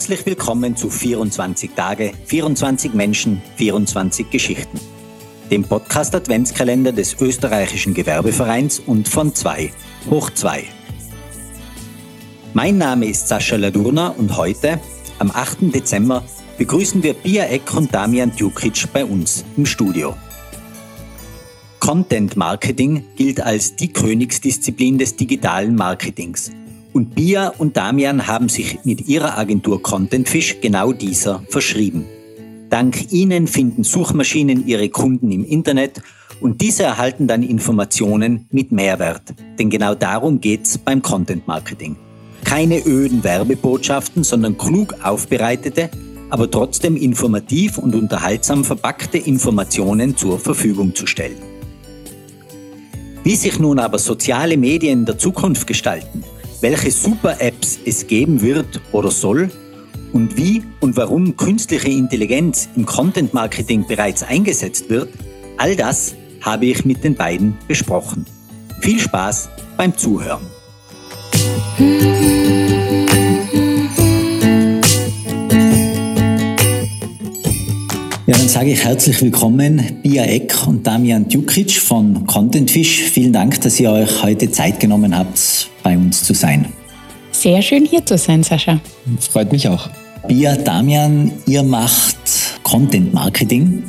Herzlich willkommen zu 24 Tage, 24 Menschen, 24 Geschichten. Dem Podcast Adventskalender des österreichischen Gewerbevereins und von 2 hoch 2. Mein Name ist Sascha Ladurna und heute, am 8. Dezember, begrüßen wir Pia Eck und Damian Djukic bei uns im Studio. Content Marketing gilt als die Königsdisziplin des digitalen Marketings. Und Bia und Damian haben sich mit ihrer Agentur Contentfish genau dieser verschrieben. Dank ihnen finden Suchmaschinen ihre Kunden im Internet und diese erhalten dann Informationen mit Mehrwert. Denn genau darum geht's beim Content Marketing. Keine öden Werbebotschaften, sondern klug aufbereitete, aber trotzdem informativ und unterhaltsam verpackte Informationen zur Verfügung zu stellen. Wie sich nun aber soziale Medien der Zukunft gestalten, welche Super-Apps es geben wird oder soll und wie und warum künstliche Intelligenz im Content-Marketing bereits eingesetzt wird, all das habe ich mit den beiden besprochen. Viel Spaß beim Zuhören. Ja, dann sage ich herzlich willkommen, Bia Eck und Damian Djukic von Contentfish. Vielen Dank, dass ihr euch heute Zeit genommen habt, bei uns zu sein. Sehr schön hier zu sein, Sascha. Freut mich auch. Bia, Damian, ihr macht Content Marketing,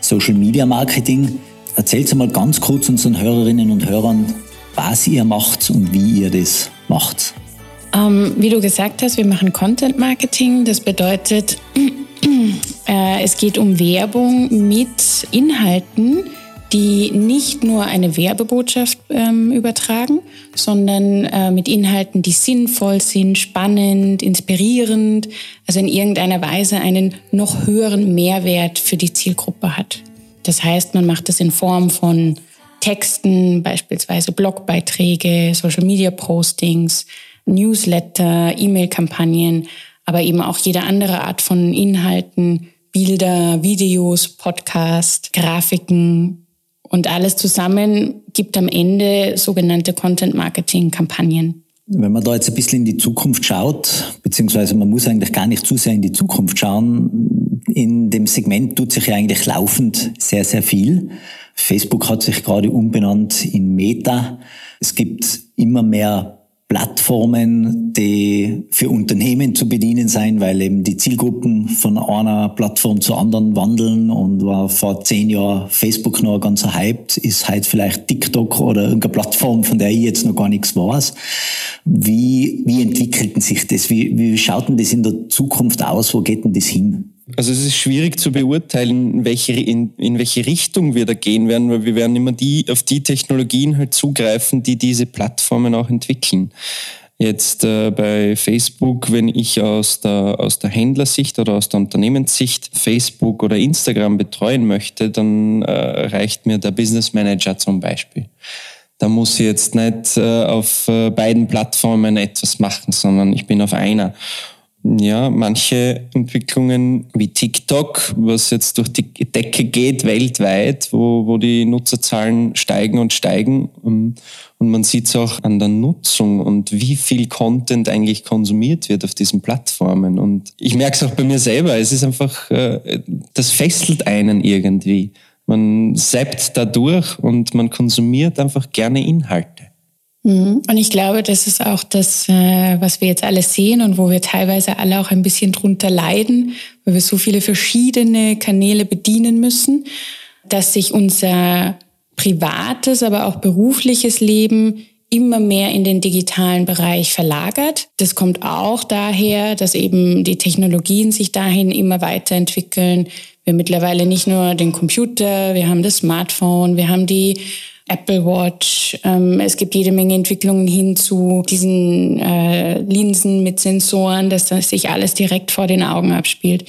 Social Media Marketing. Erzählt mal ganz kurz unseren Hörerinnen und Hörern, was ihr macht und wie ihr das macht. Ähm, wie du gesagt hast, wir machen Content Marketing. Das bedeutet, es geht um Werbung mit Inhalten, die nicht nur eine Werbebotschaft ähm, übertragen, sondern äh, mit Inhalten, die sinnvoll sind, spannend, inspirierend, also in irgendeiner Weise einen noch höheren Mehrwert für die Zielgruppe hat. Das heißt, man macht das in Form von Texten, beispielsweise Blogbeiträge, Social-Media-Postings, Newsletter, E-Mail-Kampagnen, aber eben auch jede andere Art von Inhalten, Bilder, Videos, Podcast, Grafiken, und alles zusammen gibt am Ende sogenannte Content-Marketing-Kampagnen. Wenn man da jetzt ein bisschen in die Zukunft schaut, beziehungsweise man muss eigentlich gar nicht zu sehr in die Zukunft schauen, in dem Segment tut sich ja eigentlich laufend sehr, sehr viel. Facebook hat sich gerade umbenannt in Meta. Es gibt immer mehr Plattformen, die für Unternehmen zu bedienen sein, weil eben die Zielgruppen von einer Plattform zur anderen wandeln und war vor zehn Jahren Facebook noch ganz hyped, ist halt vielleicht TikTok oder irgendeine Plattform, von der ich jetzt noch gar nichts weiß. Wie, wie entwickelten sich das? Wie, wie schaut denn das in der Zukunft aus? Wo geht denn das hin? Also es ist schwierig zu beurteilen, in welche, in, in welche Richtung wir da gehen werden, weil wir werden immer die, auf die Technologien halt zugreifen, die diese Plattformen auch entwickeln. Jetzt äh, bei Facebook, wenn ich aus der, aus der Händlersicht oder aus der Unternehmenssicht Facebook oder Instagram betreuen möchte, dann äh, reicht mir der Business Manager zum Beispiel. Da muss ich jetzt nicht äh, auf äh, beiden Plattformen etwas machen, sondern ich bin auf einer ja, manche Entwicklungen wie TikTok, was jetzt durch die Decke geht weltweit, wo, wo die Nutzerzahlen steigen und steigen. Ähm, und man sieht es auch an der Nutzung und wie viel Content eigentlich konsumiert wird auf diesen Plattformen. Und ich merke es auch bei mir selber, es ist einfach, äh, das fesselt einen irgendwie. Man seppt da durch und man konsumiert einfach gerne Inhalte. Mhm. Und ich glaube, das ist auch das, äh, was wir jetzt alle sehen und wo wir teilweise alle auch ein bisschen drunter leiden, weil wir so viele verschiedene Kanäle bedienen müssen, dass sich unser privates, aber auch berufliches Leben immer mehr in den digitalen Bereich verlagert. Das kommt auch daher, dass eben die Technologien sich dahin immer weiterentwickeln. Wir mittlerweile nicht nur den Computer, wir haben das Smartphone, wir haben die Apple Watch. Ähm, es gibt jede Menge Entwicklungen hin zu diesen äh, Linsen mit Sensoren, dass das sich alles direkt vor den Augen abspielt.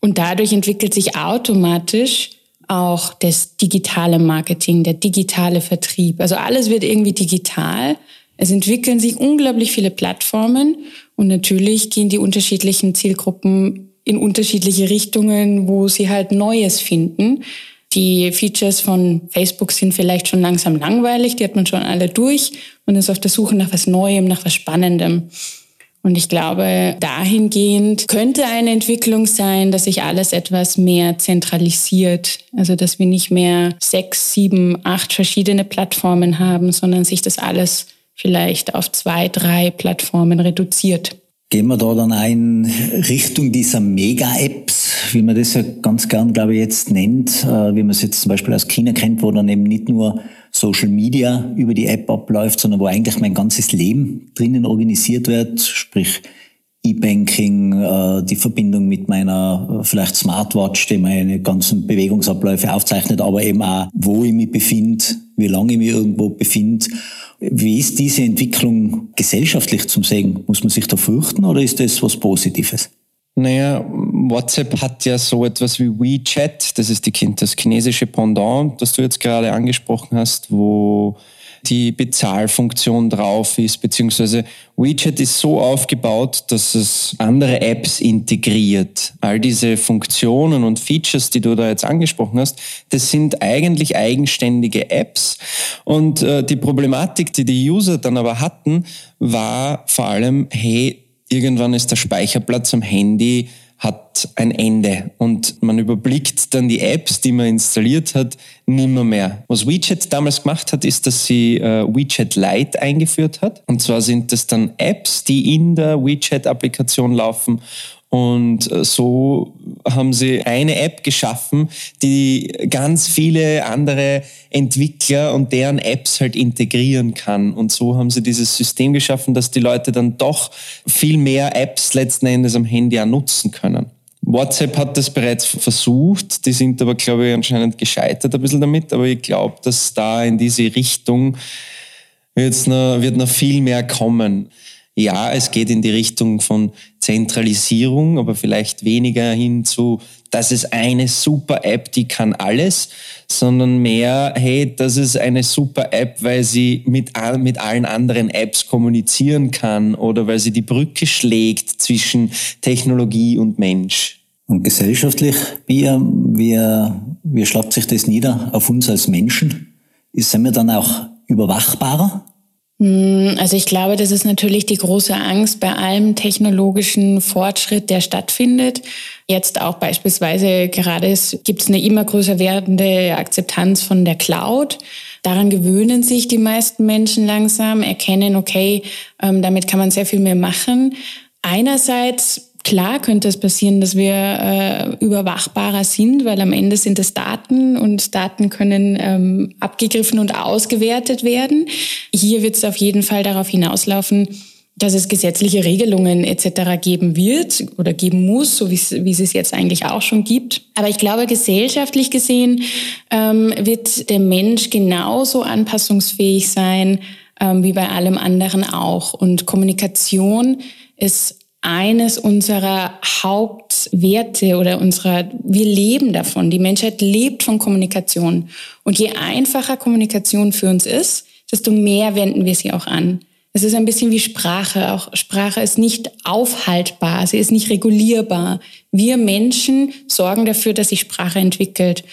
Und dadurch entwickelt sich automatisch auch das digitale Marketing, der digitale Vertrieb. Also alles wird irgendwie digital. Es entwickeln sich unglaublich viele Plattformen und natürlich gehen die unterschiedlichen Zielgruppen in unterschiedliche Richtungen, wo sie halt Neues finden. Die Features von Facebook sind vielleicht schon langsam langweilig, die hat man schon alle durch und ist auf der Suche nach was Neuem, nach was Spannendem. Und ich glaube, dahingehend könnte eine Entwicklung sein, dass sich alles etwas mehr zentralisiert. Also, dass wir nicht mehr sechs, sieben, acht verschiedene Plattformen haben, sondern sich das alles vielleicht auf zwei, drei Plattformen reduziert. Gehen wir da dann ein Richtung dieser Mega-Apps, wie man das ja ganz gern, glaube ich, jetzt nennt, äh, wie man es jetzt zum Beispiel aus China kennt, wo dann eben nicht nur Social Media über die App abläuft, sondern wo eigentlich mein ganzes Leben drinnen organisiert wird, sprich E-Banking, äh, die Verbindung mit meiner äh, vielleicht Smartwatch, die meine ganzen Bewegungsabläufe aufzeichnet, aber eben auch, wo ich mich befinde, wie lange ich mich irgendwo befinde. Wie ist diese Entwicklung gesellschaftlich zum Sehen? Muss man sich da fürchten oder ist das was Positives? Naja, WhatsApp hat ja so etwas wie WeChat, das ist die, das chinesische Pendant, das du jetzt gerade angesprochen hast, wo die Bezahlfunktion drauf ist, beziehungsweise WeChat ist so aufgebaut, dass es andere Apps integriert. All diese Funktionen und Features, die du da jetzt angesprochen hast, das sind eigentlich eigenständige Apps. Und äh, die Problematik, die die User dann aber hatten, war vor allem, hey, irgendwann ist der Speicherplatz am Handy hat ein Ende und man überblickt dann die Apps, die man installiert hat, nimmer mehr. Was WeChat damals gemacht hat, ist, dass sie äh, WeChat Lite eingeführt hat. Und zwar sind das dann Apps, die in der WeChat-Applikation laufen und äh, so haben sie eine App geschaffen, die ganz viele andere Entwickler und deren Apps halt integrieren kann. Und so haben sie dieses System geschaffen, dass die Leute dann doch viel mehr Apps letzten Endes am Handy auch nutzen können. WhatsApp hat das bereits versucht, die sind aber, glaube ich, anscheinend gescheitert ein bisschen damit, aber ich glaube, dass da in diese Richtung wird's noch, wird noch viel mehr kommen ja, es geht in die Richtung von Zentralisierung, aber vielleicht weniger hin zu, das ist eine super App, die kann alles, sondern mehr, hey, das ist eine super App, weil sie mit, mit allen anderen Apps kommunizieren kann oder weil sie die Brücke schlägt zwischen Technologie und Mensch. Und gesellschaftlich, wie, wie, wie schlagt sich das nieder auf uns als Menschen? Sind wir dann auch überwachbarer? Hm, also ich glaube, das ist natürlich die große Angst bei allem technologischen Fortschritt, der stattfindet. Jetzt auch beispielsweise gerade gibt es eine immer größer werdende Akzeptanz von der Cloud. Daran gewöhnen sich die meisten Menschen langsam, erkennen, okay, ähm, damit kann man sehr viel mehr machen. Einerseits Klar könnte es passieren, dass wir äh, überwachbarer sind, weil am Ende sind es Daten und Daten können ähm, abgegriffen und ausgewertet werden. Hier wird es auf jeden Fall darauf hinauslaufen, dass es gesetzliche Regelungen etc. geben wird oder geben muss, so wie es, es jetzt eigentlich auch schon gibt. Aber ich glaube, gesellschaftlich gesehen ähm, wird der Mensch genauso anpassungsfähig sein ähm, wie bei allem anderen auch. Und Kommunikation ist eines unserer Hauptwerte oder unserer, wir leben davon. Die Menschheit lebt von Kommunikation. Und je einfacher Kommunikation für uns ist, desto mehr wenden wir sie auch an. Es ist ein bisschen wie Sprache. Auch Sprache ist nicht aufhaltbar, sie ist nicht regulierbar. Wir Menschen sorgen dafür, dass sich Sprache entwickelt.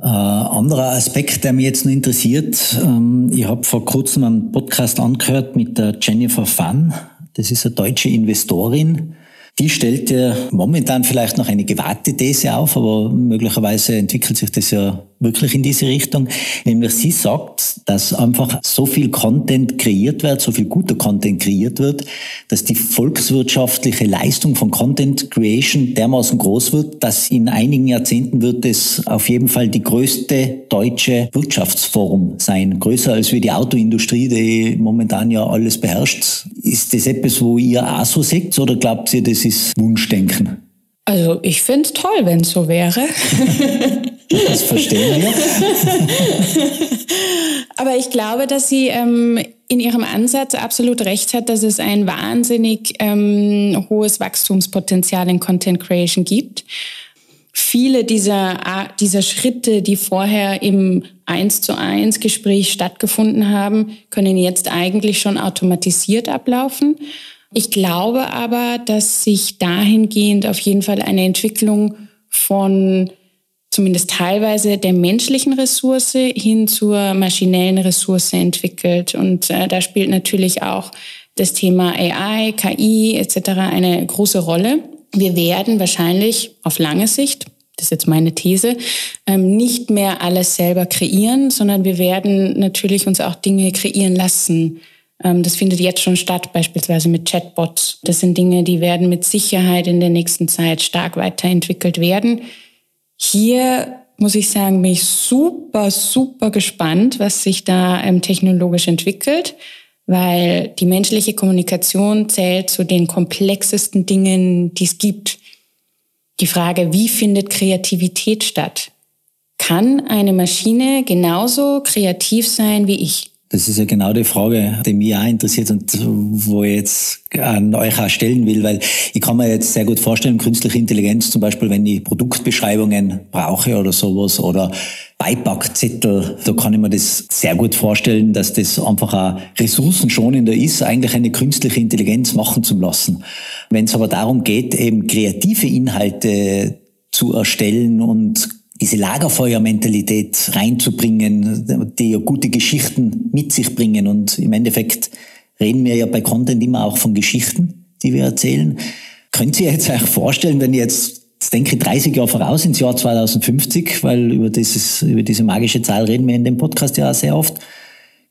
Äh, anderer Aspekt, der mich jetzt noch interessiert, ähm, ich habe vor kurzem einen Podcast angehört mit der Jennifer Fun das ist eine deutsche Investorin. Die stellt ja momentan vielleicht noch eine gewagte These auf, aber möglicherweise entwickelt sich das ja wirklich in diese Richtung. Nämlich sie sagt, dass einfach so viel Content kreiert wird, so viel guter Content kreiert wird, dass die volkswirtschaftliche Leistung von Content Creation dermaßen groß wird, dass in einigen Jahrzehnten wird es auf jeden Fall die größte deutsche Wirtschaftsform sein. Größer als wie die Autoindustrie, die momentan ja alles beherrscht. Ist das etwas, wo ihr auch so seht oder glaubt ihr, das ist Wunschdenken? Also ich finde es toll, wenn es so wäre. das verstehen wir. Aber ich glaube, dass sie ähm, in ihrem Ansatz absolut recht hat, dass es ein wahnsinnig ähm, hohes Wachstumspotenzial in Content Creation gibt. Viele dieser, dieser Schritte, die vorher im eins zu eins Gespräch stattgefunden haben, können jetzt eigentlich schon automatisiert ablaufen. Ich glaube aber, dass sich dahingehend auf jeden Fall eine Entwicklung von zumindest teilweise der menschlichen Ressource hin zur maschinellen Ressource entwickelt. Und äh, da spielt natürlich auch das Thema AI, KI etc. eine große Rolle. Wir werden wahrscheinlich auf lange Sicht, das ist jetzt meine These, ähm, nicht mehr alles selber kreieren, sondern wir werden natürlich uns auch Dinge kreieren lassen. Ähm, das findet jetzt schon statt, beispielsweise mit Chatbots. Das sind Dinge, die werden mit Sicherheit in der nächsten Zeit stark weiterentwickelt werden. Hier muss ich sagen, bin ich super, super gespannt, was sich da ähm, technologisch entwickelt weil die menschliche Kommunikation zählt zu den komplexesten Dingen, die es gibt. Die Frage, wie findet Kreativität statt? Kann eine Maschine genauso kreativ sein wie ich? Das ist ja genau die Frage, die mich auch interessiert und wo ich jetzt an euch auch stellen will, weil ich kann mir jetzt sehr gut vorstellen, künstliche Intelligenz zum Beispiel, wenn ich Produktbeschreibungen brauche oder sowas oder Beipackzettel, da kann ich mir das sehr gut vorstellen, dass das einfach auch ressourcenschonender ist, eigentlich eine künstliche Intelligenz machen zu lassen. Wenn es aber darum geht, eben kreative Inhalte zu erstellen und diese Lagerfeuermentalität reinzubringen, die ja gute Geschichten mit sich bringen. Und im Endeffekt reden wir ja bei Content immer auch von Geschichten, die wir erzählen. Könnt ihr jetzt euch vorstellen, wenn ihr jetzt, jetzt denke ich 30 Jahre voraus ins Jahr 2050, weil über, dieses, über diese magische Zahl reden wir in dem Podcast ja auch sehr oft,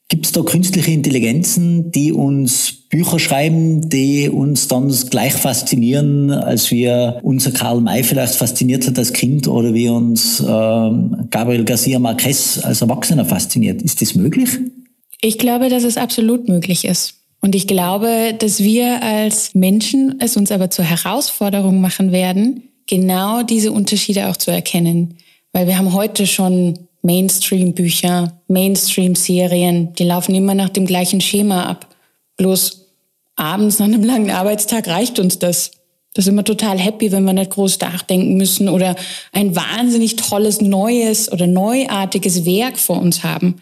Gibt es da künstliche Intelligenzen, die uns Bücher schreiben, die uns dann gleich faszinieren, als wir unser Karl May vielleicht fasziniert hat als Kind oder wie uns ähm, Gabriel Garcia Marquez als Erwachsener fasziniert? Ist das möglich? Ich glaube, dass es absolut möglich ist. Und ich glaube, dass wir als Menschen es uns aber zur Herausforderung machen werden, genau diese Unterschiede auch zu erkennen. Weil wir haben heute schon Mainstream-Bücher, Mainstream-Serien, die laufen immer nach dem gleichen Schema ab. Bloß abends nach einem langen Arbeitstag reicht uns das. Da sind wir total happy, wenn wir nicht groß nachdenken müssen oder ein wahnsinnig tolles, neues oder neuartiges Werk vor uns haben.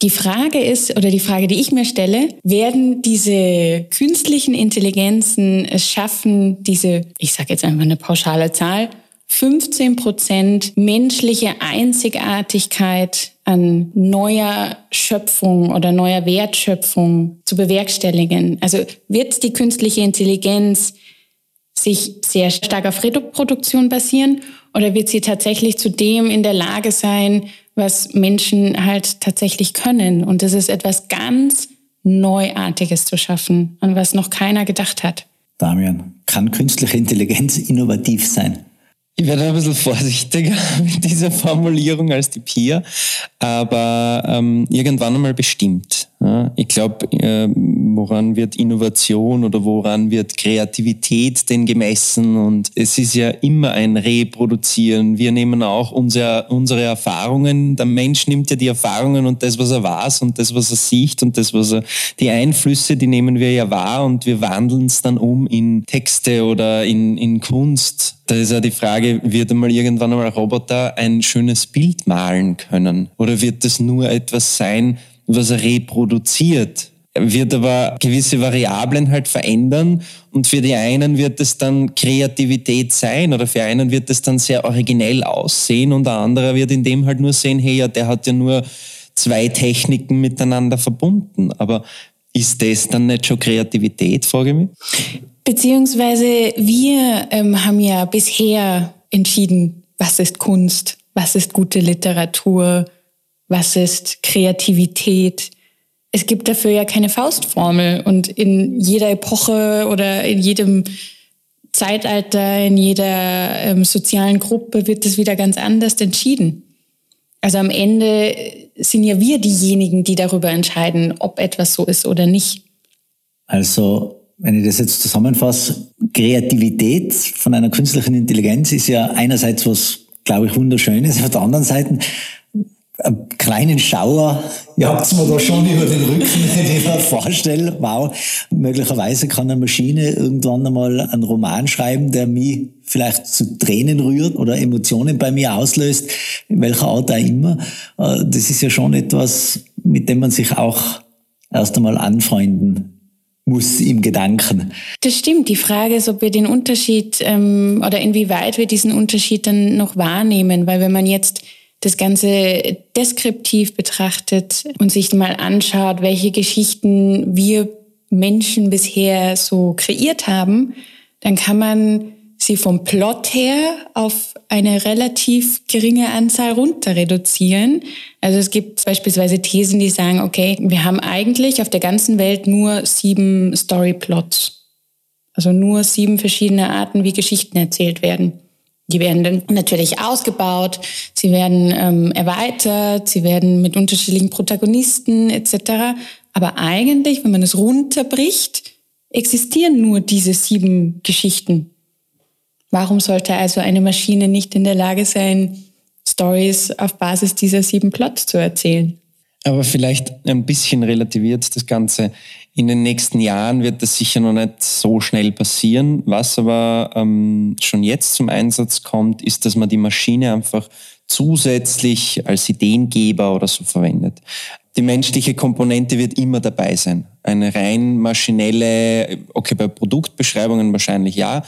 Die Frage ist, oder die Frage, die ich mir stelle, werden diese künstlichen Intelligenzen es schaffen, diese, ich sage jetzt einfach eine pauschale Zahl, 15 Prozent menschliche Einzigartigkeit an neuer Schöpfung oder neuer Wertschöpfung zu bewerkstelligen. Also wird die künstliche Intelligenz sich sehr stark auf Reproduktion basieren oder wird sie tatsächlich zu dem in der Lage sein, was Menschen halt tatsächlich können? Und das ist etwas ganz Neuartiges zu schaffen, an was noch keiner gedacht hat. Damian, kann künstliche Intelligenz innovativ sein? Ich werde ein bisschen vorsichtiger mit dieser Formulierung als die Pia, aber ähm, irgendwann einmal bestimmt. Ja? Ich glaube, äh, woran wird Innovation oder woran wird Kreativität denn gemessen? Und es ist ja immer ein Reproduzieren. Wir nehmen auch unsere, unsere Erfahrungen. Der Mensch nimmt ja die Erfahrungen und das, was er weiß und das, was er sieht und das, was er, die Einflüsse, die nehmen wir ja wahr und wir wandeln es dann um in Texte oder in, in Kunst. Da ist ja die Frage, wird einmal irgendwann einmal Roboter ein schönes Bild malen können? Oder wird das nur etwas sein, was er reproduziert? wird aber gewisse Variablen halt verändern und für die einen wird es dann Kreativität sein oder für einen wird es dann sehr originell aussehen und der andere wird in dem halt nur sehen, hey, ja, der hat ja nur zwei Techniken miteinander verbunden. Aber ist das dann nicht schon Kreativität, frage ich mich? Beziehungsweise wir ähm, haben ja bisher entschieden, was ist Kunst, was ist gute Literatur, was ist Kreativität. Es gibt dafür ja keine Faustformel und in jeder Epoche oder in jedem Zeitalter, in jeder ähm, sozialen Gruppe wird das wieder ganz anders entschieden. Also am Ende sind ja wir diejenigen, die darüber entscheiden, ob etwas so ist oder nicht. Also wenn ich das jetzt zusammenfasse, Kreativität von einer künstlichen Intelligenz ist ja einerseits was, glaube ich, wunderschönes, auf der anderen Seite einen kleinen Schauer ja, habt mir da schon über den Rücken, wenn ich mir vorstelle, wow, möglicherweise kann eine Maschine irgendwann einmal einen Roman schreiben, der mich vielleicht zu Tränen rührt oder Emotionen bei mir auslöst, in welcher Art auch immer. Äh, das ist ja schon etwas, mit dem man sich auch erst einmal anfreunden muss im Gedanken. Das stimmt. Die Frage ist, ob wir den Unterschied ähm, oder inwieweit wir diesen Unterschied dann noch wahrnehmen, weil wenn man jetzt das Ganze deskriptiv betrachtet und sich mal anschaut, welche Geschichten wir Menschen bisher so kreiert haben, dann kann man sie vom Plot her auf eine relativ geringe Anzahl runter reduzieren. Also es gibt beispielsweise Thesen, die sagen, okay, wir haben eigentlich auf der ganzen Welt nur sieben Storyplots. Also nur sieben verschiedene Arten, wie Geschichten erzählt werden. Die werden dann natürlich ausgebaut, sie werden ähm, erweitert, sie werden mit unterschiedlichen Protagonisten etc. Aber eigentlich, wenn man es runterbricht, existieren nur diese sieben Geschichten. Warum sollte also eine Maschine nicht in der Lage sein, Stories auf Basis dieser sieben Plots zu erzählen? Aber vielleicht ein bisschen relativiert das Ganze. In den nächsten Jahren wird das sicher noch nicht so schnell passieren. Was aber ähm, schon jetzt zum Einsatz kommt, ist, dass man die Maschine einfach zusätzlich als Ideengeber oder so verwendet. Die menschliche Komponente wird immer dabei sein. Eine rein maschinelle, okay, bei Produktbeschreibungen wahrscheinlich ja,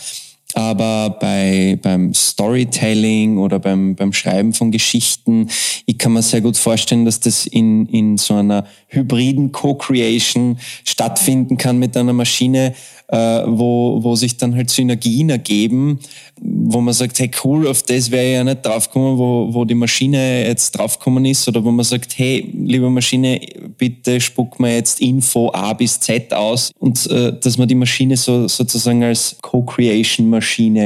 aber bei, beim Storytelling oder beim, beim Schreiben von Geschichten, ich kann mir sehr gut vorstellen, dass das in, in so einer hybriden Co-Creation stattfinden kann mit einer Maschine, äh, wo, wo sich dann halt Synergien ergeben, wo man sagt, hey cool, auf das wäre ich ja nicht draufgekommen, wo, wo die Maschine jetzt draufgekommen ist, oder wo man sagt, hey, liebe Maschine, bitte spuck mir jetzt Info A bis Z aus. Und äh, dass man die Maschine so, sozusagen als Co-Creation-Maschine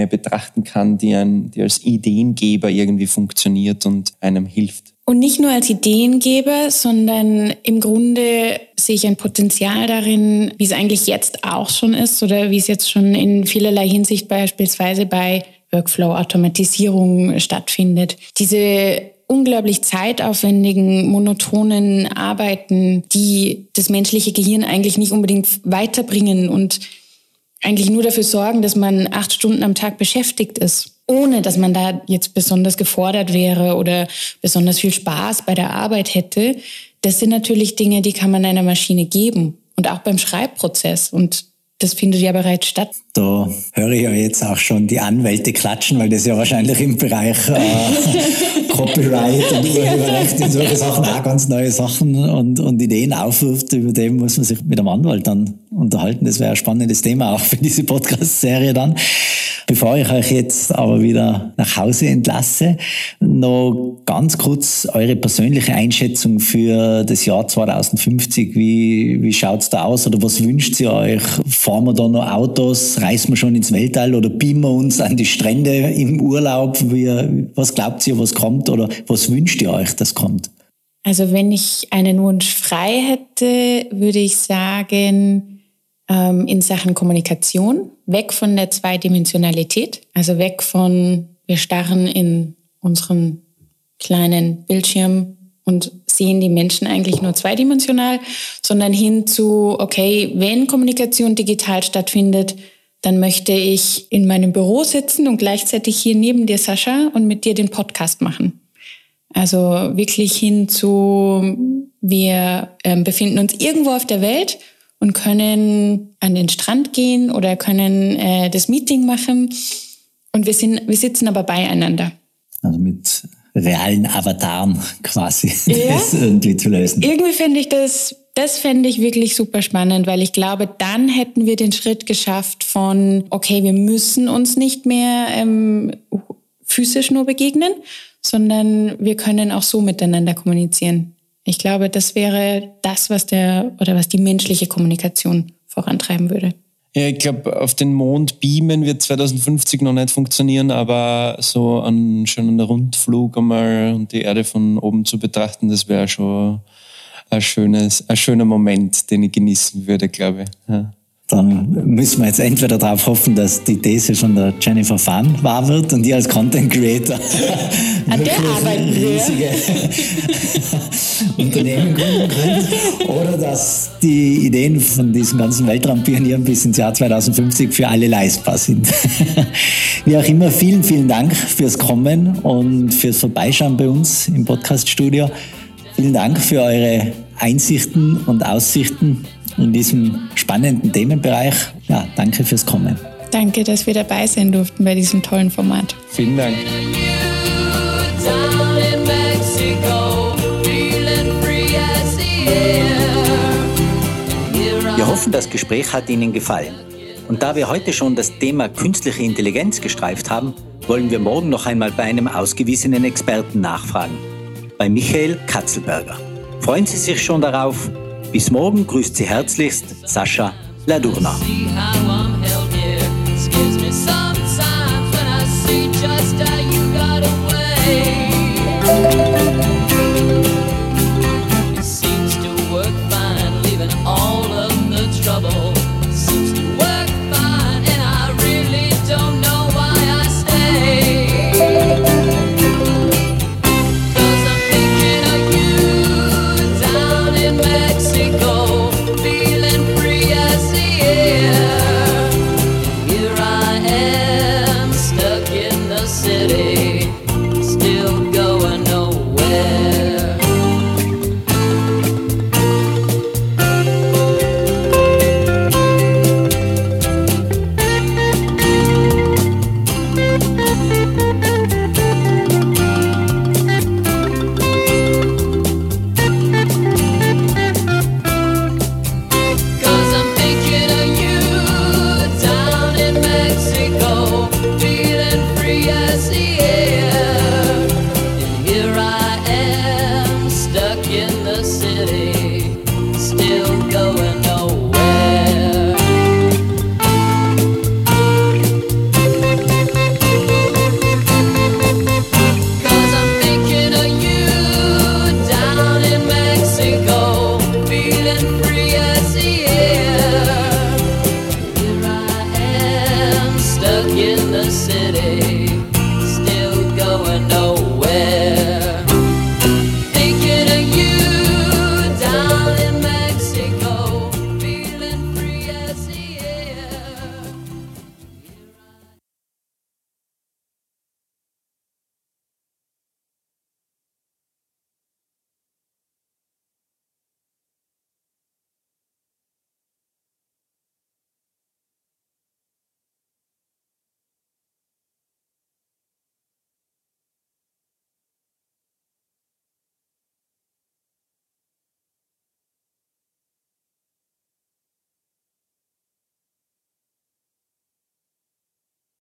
betrachten kann, die, ein, die als Ideengeber irgendwie funktioniert und einem hilft. Und nicht nur als Ideengeber, sondern im Grunde sehe ich ein Potenzial darin, wie es eigentlich jetzt auch schon ist oder wie es jetzt schon in vielerlei Hinsicht beispielsweise bei Workflow-Automatisierung stattfindet. Diese unglaublich zeitaufwendigen, monotonen Arbeiten, die das menschliche Gehirn eigentlich nicht unbedingt weiterbringen und eigentlich nur dafür sorgen, dass man acht Stunden am Tag beschäftigt ist ohne dass man da jetzt besonders gefordert wäre oder besonders viel Spaß bei der Arbeit hätte, das sind natürlich Dinge, die kann man einer Maschine geben. Und auch beim Schreibprozess. Und das findet ja bereits statt. Da höre ich ja jetzt auch schon die Anwälte klatschen, weil das ja wahrscheinlich im Bereich äh, Copyright und Urheberrecht und solche Sachen auch ganz neue Sachen und, und Ideen aufwirft. Über dem muss man sich mit einem Anwalt dann unterhalten. Das wäre ein spannendes Thema auch für diese Podcast-Serie dann. Bevor ich euch jetzt aber wieder nach Hause entlasse, noch ganz kurz eure persönliche Einschätzung für das Jahr 2050. Wie, wie schaut's da aus oder was wünscht ihr euch? Fahren wir da noch Autos? Reisen wir schon ins Weltall oder beamen wir uns an die Strände im Urlaub? Wie, was glaubt ihr, was kommt oder was wünscht ihr euch, das kommt? Also wenn ich einen Wunsch frei hätte, würde ich sagen, ähm, in Sachen Kommunikation, weg von der Zweidimensionalität, also weg von, wir starren in unseren kleinen Bildschirm und sehen die Menschen eigentlich nur zweidimensional, sondern hin zu, okay, wenn Kommunikation digital stattfindet, dann möchte ich in meinem Büro sitzen und gleichzeitig hier neben dir, Sascha, und mit dir den Podcast machen. Also wirklich hin zu, wir äh, befinden uns irgendwo auf der Welt und können an den Strand gehen oder können äh, das Meeting machen. Und wir, sind, wir sitzen aber beieinander. Also mit realen Avataren quasi ja. das irgendwie zu lösen. Irgendwie fände ich das, das fände ich wirklich super spannend, weil ich glaube, dann hätten wir den Schritt geschafft von, okay, wir müssen uns nicht mehr ähm, physisch nur begegnen, sondern wir können auch so miteinander kommunizieren. Ich glaube, das wäre das, was der oder was die menschliche Kommunikation vorantreiben würde. Ja, ich glaube, auf den Mond beamen wird 2050 noch nicht funktionieren, aber so einen Rundflug einmal und die Erde von oben zu betrachten, das wäre schon ein, schönes, ein schöner Moment, den ich genießen würde, glaube ich. Ja dann müssen wir jetzt entweder darauf hoffen, dass die These von der Jennifer Fan wahr wird und die als Content Creator an der arbeiten riesige Unternehmen gründen könnt, oder dass die Ideen von diesen ganzen Weltraumpionieren bis ins Jahr 2050 für alle leistbar sind. Wie auch immer, vielen, vielen Dank fürs Kommen und fürs Vorbeischauen bei uns im Podcaststudio. Vielen Dank für eure Einsichten und Aussichten in diesem spannenden Themenbereich. Ja, danke fürs Kommen. Danke, dass wir dabei sein durften bei diesem tollen Format. Vielen Dank. Wir hoffen, das Gespräch hat Ihnen gefallen. Und da wir heute schon das Thema künstliche Intelligenz gestreift haben, wollen wir morgen noch einmal bei einem ausgewiesenen Experten nachfragen, bei Michael Katzelberger. Freuen Sie sich schon darauf. Bis morgen grüßt Sie herzlichst Sascha Ladurna.